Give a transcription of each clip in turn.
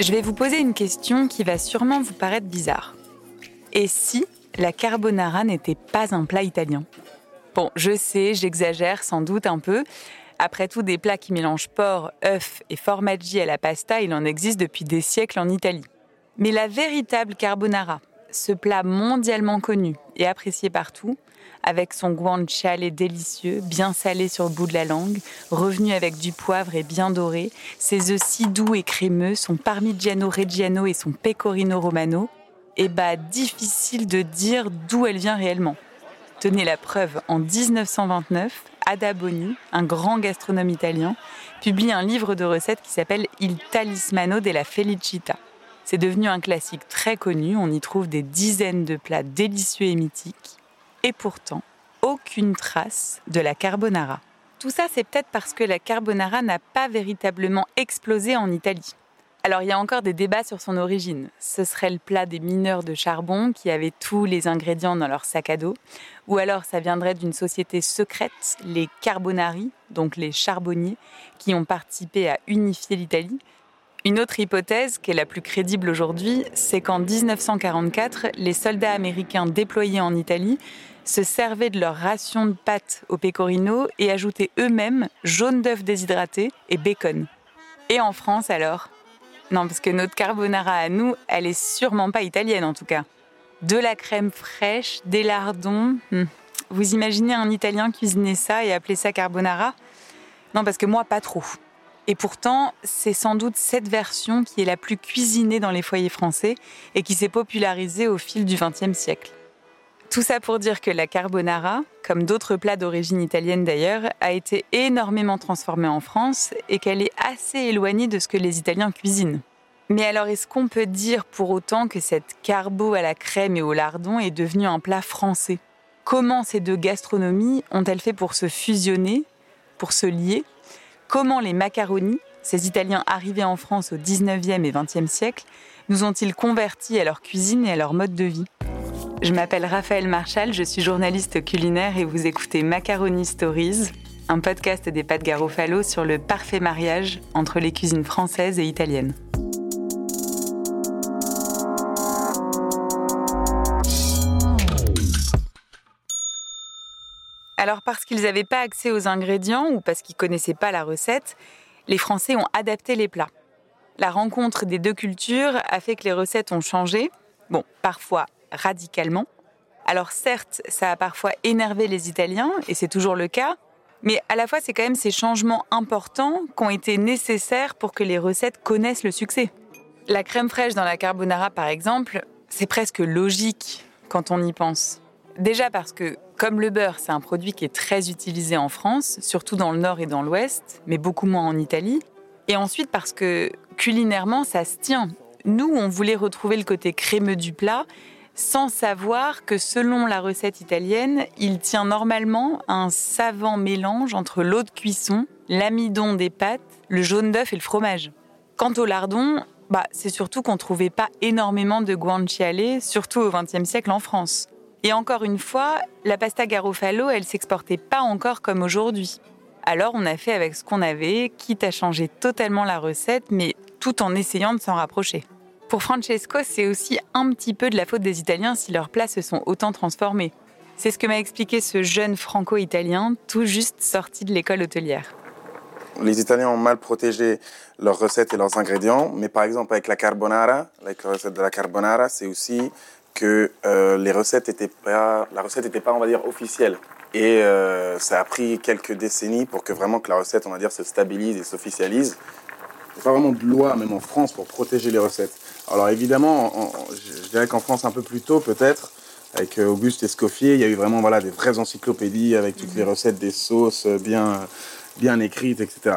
Je vais vous poser une question qui va sûrement vous paraître bizarre. Et si la carbonara n'était pas un plat italien? Bon, je sais, j'exagère sans doute un peu. Après tout, des plats qui mélangent porc, œufs et formaggi à la pasta, il en existe depuis des siècles en Italie. Mais la véritable carbonara, ce plat mondialement connu et apprécié partout, avec son guanciale délicieux, bien salé sur le bout de la langue, revenu avec du poivre et bien doré, ses œufs si doux et crémeux, son parmigiano reggiano et son pecorino romano, eh bah difficile de dire d'où elle vient réellement. Tenez la preuve, en 1929, Ada Boni, un grand gastronome italien, publie un livre de recettes qui s'appelle Il Talismano della Felicita. C'est devenu un classique très connu, on y trouve des dizaines de plats délicieux et mythiques, et pourtant, aucune trace de la carbonara. Tout ça, c'est peut-être parce que la carbonara n'a pas véritablement explosé en Italie. Alors il y a encore des débats sur son origine. Ce serait le plat des mineurs de charbon qui avaient tous les ingrédients dans leur sac à dos, ou alors ça viendrait d'une société secrète, les Carbonari, donc les charbonniers, qui ont participé à unifier l'Italie. Une autre hypothèse, qui est la plus crédible aujourd'hui, c'est qu'en 1944, les soldats américains déployés en Italie se servaient de leur ration de pâtes au pecorino et ajoutaient eux-mêmes jaune d'œuf déshydraté et bacon. Et en France alors? Non, parce que notre carbonara à nous, elle est sûrement pas italienne en tout cas. De la crème fraîche, des lardons. Hmm. Vous imaginez un Italien cuisiner ça et appeler ça carbonara? Non, parce que moi, pas trop. Et pourtant, c'est sans doute cette version qui est la plus cuisinée dans les foyers français et qui s'est popularisée au fil du XXe siècle. Tout ça pour dire que la carbonara, comme d'autres plats d'origine italienne d'ailleurs, a été énormément transformée en France et qu'elle est assez éloignée de ce que les Italiens cuisinent. Mais alors est-ce qu'on peut dire pour autant que cette carbo à la crème et au lardon est devenue un plat français? Comment ces deux gastronomies ont-elles fait pour se fusionner, pour se lier? Comment les macaronis, ces Italiens arrivés en France au 19e et 20e siècle, nous ont-ils convertis à leur cuisine et à leur mode de vie? Je m'appelle Raphaël Marchal, je suis journaliste culinaire et vous écoutez Macaroni Stories, un podcast des pâtes Garofalo sur le parfait mariage entre les cuisines françaises et italiennes. Alors parce qu'ils n'avaient pas accès aux ingrédients ou parce qu'ils connaissaient pas la recette, les Français ont adapté les plats. La rencontre des deux cultures a fait que les recettes ont changé, parfois radicalement. Alors certes, ça a parfois énervé les Italiens, et c'est toujours le cas, mais à la fois c'est quand même ces changements importants qui ont été nécessaires pour que les recettes connaissent le succès. La crème fraîche dans la carbonara par exemple, c'est presque logique quand on y pense. Déjà parce que, comme le beurre, c'est un produit qui est très utilisé en France, surtout dans le nord et dans l'ouest, mais beaucoup moins en Italie. Et ensuite parce que, culinairement, ça se tient. Nous, on voulait retrouver le côté crémeux du plat, sans savoir que selon la recette italienne, il tient normalement un savant mélange entre l'eau de cuisson, l'amidon des pâtes, le jaune d'œuf et le fromage. Quant au lardon, bah, c'est surtout qu'on ne trouvait pas énormément de guanciale, surtout au XXe siècle en France. Et encore une fois, la pasta garofalo, elle s'exportait pas encore comme aujourd'hui. Alors on a fait avec ce qu'on avait, quitte à changer totalement la recette, mais tout en essayant de s'en rapprocher. Pour Francesco, c'est aussi un petit peu de la faute des Italiens si leurs plats se sont autant transformés. C'est ce que m'a expliqué ce jeune franco-italien, tout juste sorti de l'école hôtelière. Les Italiens ont mal protégé leurs recettes et leurs ingrédients, mais par exemple avec la carbonara, la recette de la carbonara, c'est aussi que euh, les recettes étaient pas, la recette n'était pas, on va dire, officielle. Et euh, ça a pris quelques décennies pour que vraiment que la recette, on va dire, se stabilise et s'officialise. Il n'y a pas vraiment de loi, même en France, pour protéger les recettes. Alors évidemment, je dirais qu'en France un peu plus tôt peut-être, avec euh, Auguste Escoffier, il y a eu vraiment voilà, des vraies encyclopédies avec toutes les mhm. recettes des sauces bien, bien écrites, etc.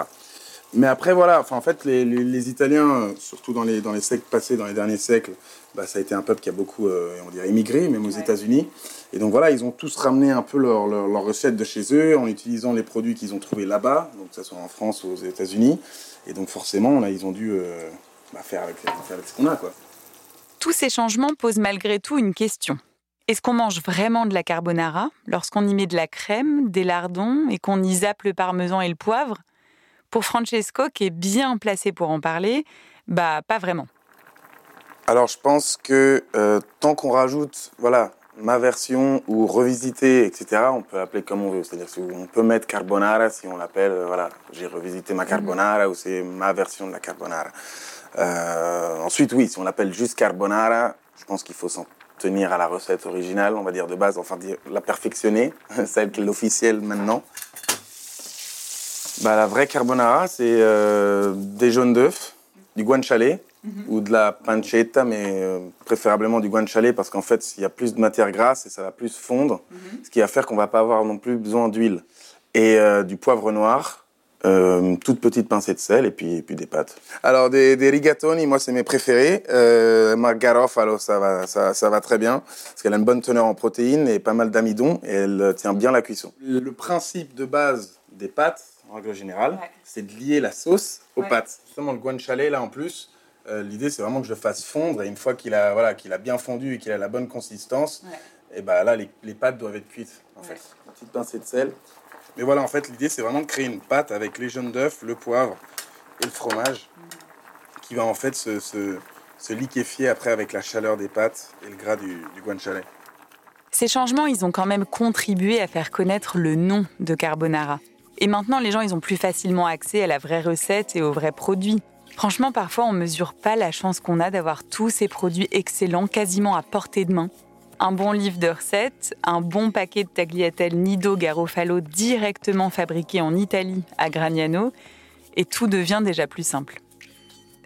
Mais après, voilà, enfin, en fait, les, les, Italiens, surtout dans les, dans les siècles passés, dans les derniers siècles, bah, ça a été un peuple qui a beaucoup, euh, on dirait, immigré, même aux États-Unis. Et donc voilà, ils ont tous ramené un peu leurs leur, leur recettes de chez eux en utilisant les produits qu'ils ont trouvés là-bas, donc que ce soit en France ou aux États-Unis. Et donc forcément, là, ils ont dû bah, faire, avec, ce qu'on a. Quoi. Tous ces changements posent malgré tout une question. Est-ce qu'on mange vraiment de la carbonara lorsqu'on y met de la crème, des lardons et qu'on y zappe le parmesan et le poivre Pour Francesco, qui est bien placé pour en parler, bah pas vraiment. Alors je pense que euh, tant qu'on rajoute, voilà, ma version ou revisiter, etc., on peut appeler comme on veut. C'est-à-dire qu'on peut mettre carbonara si on l'appelle, euh, voilà, j'ai revisité ma carbonara ou c'est ma version de la carbonara. Euh, ensuite, oui, si on l'appelle juste carbonara, je pense qu'il faut s'en tenir à la recette originale, on va dire de base, enfin la perfectionner, celle qui est l'officielle maintenant. Bah, la vraie carbonara, c'est euh, des jaunes d'œufs, du guanciale mhm. ou de la pancetta, mais euh, préférablement du guanciale parce qu'en fait, il y a plus de matière grasse et ça va plus fondre, mhm. ce qui va faire qu'on va pas avoir non plus besoin d'huile. Et euh, du poivre noir, euh, toute petite pincée de sel et puis, puis des pâtes. Alors des, des rigatoni, moi c'est mes préférés. Euh, ma garofalo, ça va, ça, ça, va très bien parce qu'elle a une bonne teneur en protéines et pas mal d'amidon et elle tient bien la cuisson. Le principe de base des pâtes, en règle générale, c'est de lier la sauce aux pâtes. Justement le guanciale là en plus, euh, l'idée c'est vraiment que je le fasse fondre et une fois qu'il a, voilà, qu'il a bien fondu et qu'il a la bonne consistance, et ben là les, les, pâtes doivent être cuites en fait. Une petite pincée de sel. Mais voilà, en fait, l'idée, c'est vraiment de créer une pâte avec les jaunes d'œufs, le poivre et le fromage, qui va en fait se, se, liquéfier après avec la chaleur des pâtes et le gras du, du guanciale. Ces changements, ils ont quand même contribué à faire connaître le nom de carbonara. Et maintenant, les gens, ils ont plus facilement accès à la vraie recette et aux vrais produits. Franchement, parfois, on mesure pas la chance qu'on a d'avoir tous ces produits excellents quasiment à portée de main un bon livre de recettes, un bon paquet de tagliatelle Nido Garofalo directement fabriqué en Italie à Gragnano, et tout devient déjà plus simple.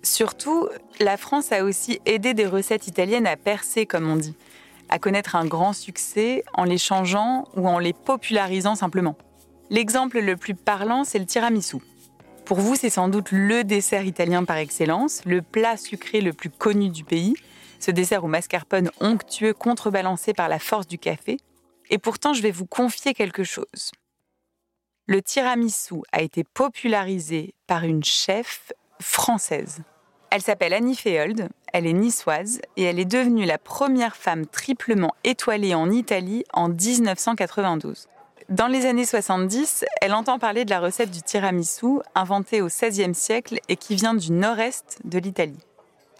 Surtout, la France a aussi aidé des recettes italiennes à percer, comme on dit, à connaître un grand succès en les changeant ou en les popularisant simplement. L'exemple le plus parlant, c'est le tiramisu. Pour vous, c'est sans doute le dessert italien par excellence, le plat sucré le plus connu du pays, ce dessert au mascarpone onctueux contrebalancé par la force du café. Et pourtant, je vais vous confier quelque chose. Le tiramisu a été popularisé par une chef française. Elle s'appelle Annie Féold, elle est niçoise et elle est devenue la première femme triplement étoilée en Italie en 1992. Dans les années 70, elle entend parler de la recette du tiramisu inventée au XVIe siècle et qui vient du nord-est de l'Italie.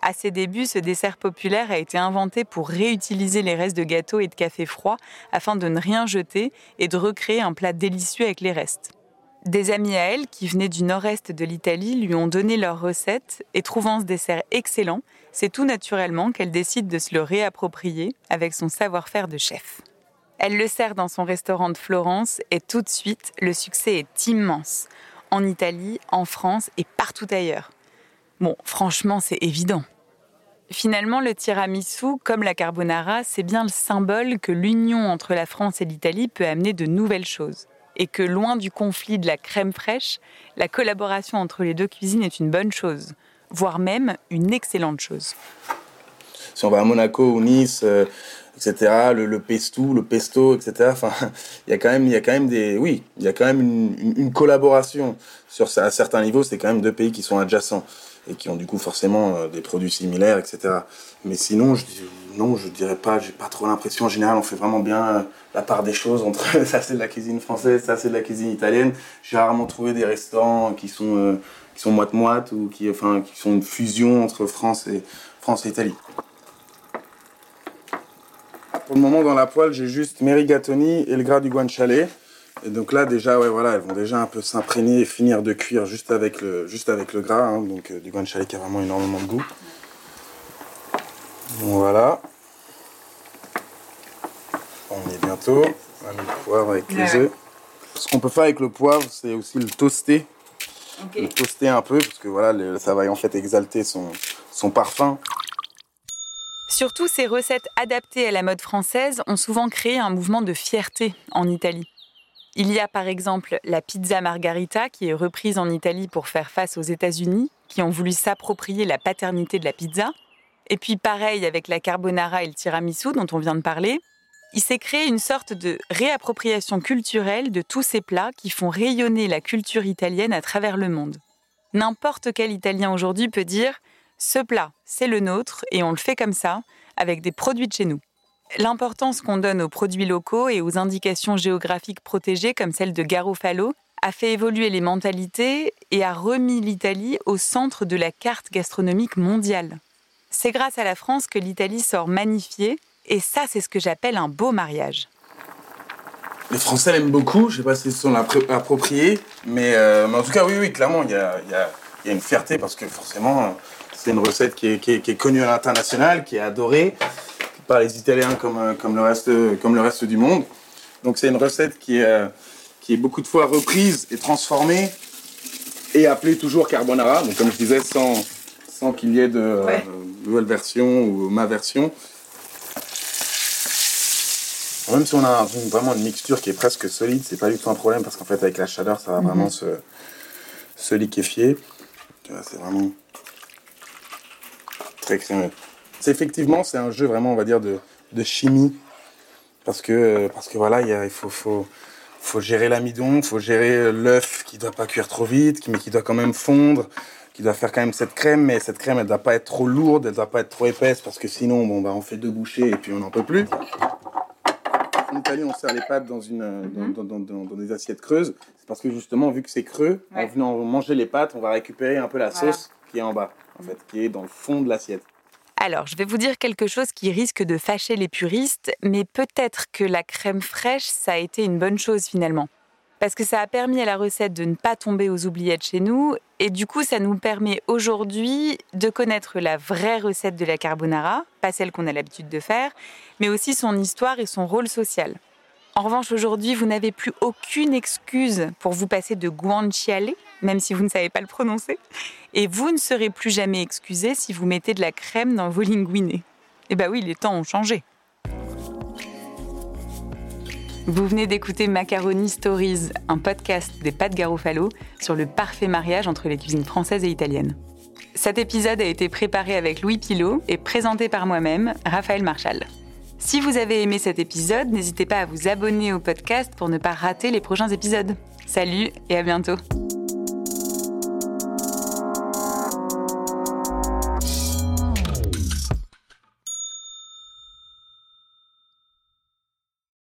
À ses débuts, ce dessert populaire a été inventé pour réutiliser les restes de gâteaux et de café froid afin de ne rien jeter et de recréer un plat délicieux avec les restes. Des amis à elle, qui venaient du nord-est de l'Italie, lui ont donné leur recette et trouvant ce dessert excellent, c'est tout naturellement qu'elle décide de se le réapproprier avec son savoir-faire de chef. Elle le sert dans son restaurant de Florence et tout de suite, le succès est immense. En Italie, en France et partout ailleurs. Bon, franchement, c'est évident. Finalement, le tiramisu, comme la carbonara, c'est bien le symbole que l'union entre la France et l'Italie peut amener de nouvelles choses. Et que loin du conflit de la crème fraîche, la collaboration entre les deux cuisines est une bonne chose, voire même une excellente chose. Si on va à Monaco ou Nice, euh, etc., le, pesto, le pesto, etc., il y a quand même, y a quand même des, oui, il y a quand même une, collaboration sur à certains niveaux. C'est quand même deux pays qui sont adjacents et qui ont du coup forcément euh, des produits similaires, etc. Mais sinon, je, non, je dirais pas, j'ai pas trop l'impression. En général, on fait vraiment bien euh, la part des choses entre ça c'est de la cuisine française, ça c'est de la cuisine italienne. J'ai rarement trouvé des restaurants qui sont qui sont moite moite ou qui enfin qui sont une fusion entre France et France et Italie. Pour le moment, dans la poêle, j'ai juste mes rigatoni et le gras du guanciale. Et donc là, déjà, ouais, voilà, elles vont déjà un peu s'imprégner et finir de cuire juste avec le, juste avec le gras. Hein, donc euh, du guanciale qui a vraiment énormément de goût. voilà. On y est bientôt. On va mettre le poivre avec les œufs. Ce qu'on peut faire avec le poivre, c'est aussi le toaster. Le toaster un peu, parce que voilà, ça va en fait exalter son, son parfum. Surtout, ces recettes adaptées à la mode française ont souvent créé un mouvement de fierté en Italie. Il y a par exemple la pizza margarita qui est reprise en Italie pour faire face aux États-Unis, qui ont voulu s'approprier la paternité de la pizza. Et puis pareil avec la carbonara et le tiramisu dont on vient de parler. Il s'est créé une sorte de réappropriation culturelle de tous ces plats qui font rayonner la culture italienne à travers le monde. N'importe quel Italien aujourd'hui peut dire ce plat, c'est le nôtre et on le fait comme ça, avec des produits de chez nous. l'importance qu'on donne aux produits locaux et aux indications géographiques protégées comme celle de Garofalo a fait évoluer les mentalités et a remis l'Italie au centre de la carte gastronomique mondiale. C'est grâce à la France que l'Italie sort magnifiée, et ça, c'est ce que j'appelle un beau mariage. Les Français l'aiment beaucoup, je ne sais pas s'ils sont appropriés, mais, euh, mais, en tout cas, oui, oui, clairement, il y a, une fierté parce que forcément, c'est une recette qui est, qui, est, qui est, connue à l'international, qui est adorée par les Italiens comme, euh, comme, le, reste, comme le reste du monde. Donc c'est une recette qui est, euh, qui est beaucoup de fois reprise et transformée et appelée toujours carbonara. Donc comme je disais, sans, sans qu'il y ait de ouais. euh, nouvelle version ou ma version. Même si on a une, vraiment une mixture qui est presque solide, c'est pas du tout un problème parce qu'en fait avec la chaleur, ça va mm -hmm. vraiment se, se liquéfier. C'est vraiment très crémeux. C'est effectivement, c'est un jeu vraiment, on va dire, de, de chimie. Parce que, parce que voilà, il, faut, faut, faut gérer l'amidon, il faut gérer l'œuf qui doit pas cuire trop vite, mais qui doit quand même fondre, qui doit faire quand même cette crème, mais cette crème, elle doit pas être trop lourde, elle doit pas être trop épaisse, parce que sinon, bon, bah, on fait deux bouchées et puis on n'en peut plus. En Italie, on sert les pâtes dans, une, dans, dans, dans, dans des assiettes creuses. C'est parce que justement, vu que c'est creux, ouais. en venant manger les pâtes, on va récupérer un peu la voilà. sauce qui est en bas, qui est dans le fond de l'assiette. Alors, je vais vous dire quelque chose qui risque de fâcher les puristes, mais peut-être que la crème fraîche, ça a été une bonne chose finalement. Parce que ça a permis à la recette de ne pas tomber aux oubliettes chez nous, et du coup, ça nous permet aujourd'hui de connaître la vraie recette de la carbonara, pas celle qu'on a l'habitude de faire, mais aussi son histoire et son rôle social. En revanche, aujourd'hui, vous n'avez plus aucune excuse pour vous passer de guanciale, même si vous ne savez pas le prononcer. Et vous ne serez plus jamais excusé si vous mettez de la crème dans vos linguinés. Eh bien oui, les temps ont changé. Vous venez d'écouter Macaroni Stories, un podcast des pâtes Garofalo sur le parfait mariage entre les cuisines françaises et italiennes. Cet épisode a été préparé avec Louis Pilot et présenté par moi-même, Raphaël Marchal. Si vous avez aimé cet épisode, n'hésitez pas à vous abonner au podcast pour ne pas rater les prochains épisodes. Salut et à bientôt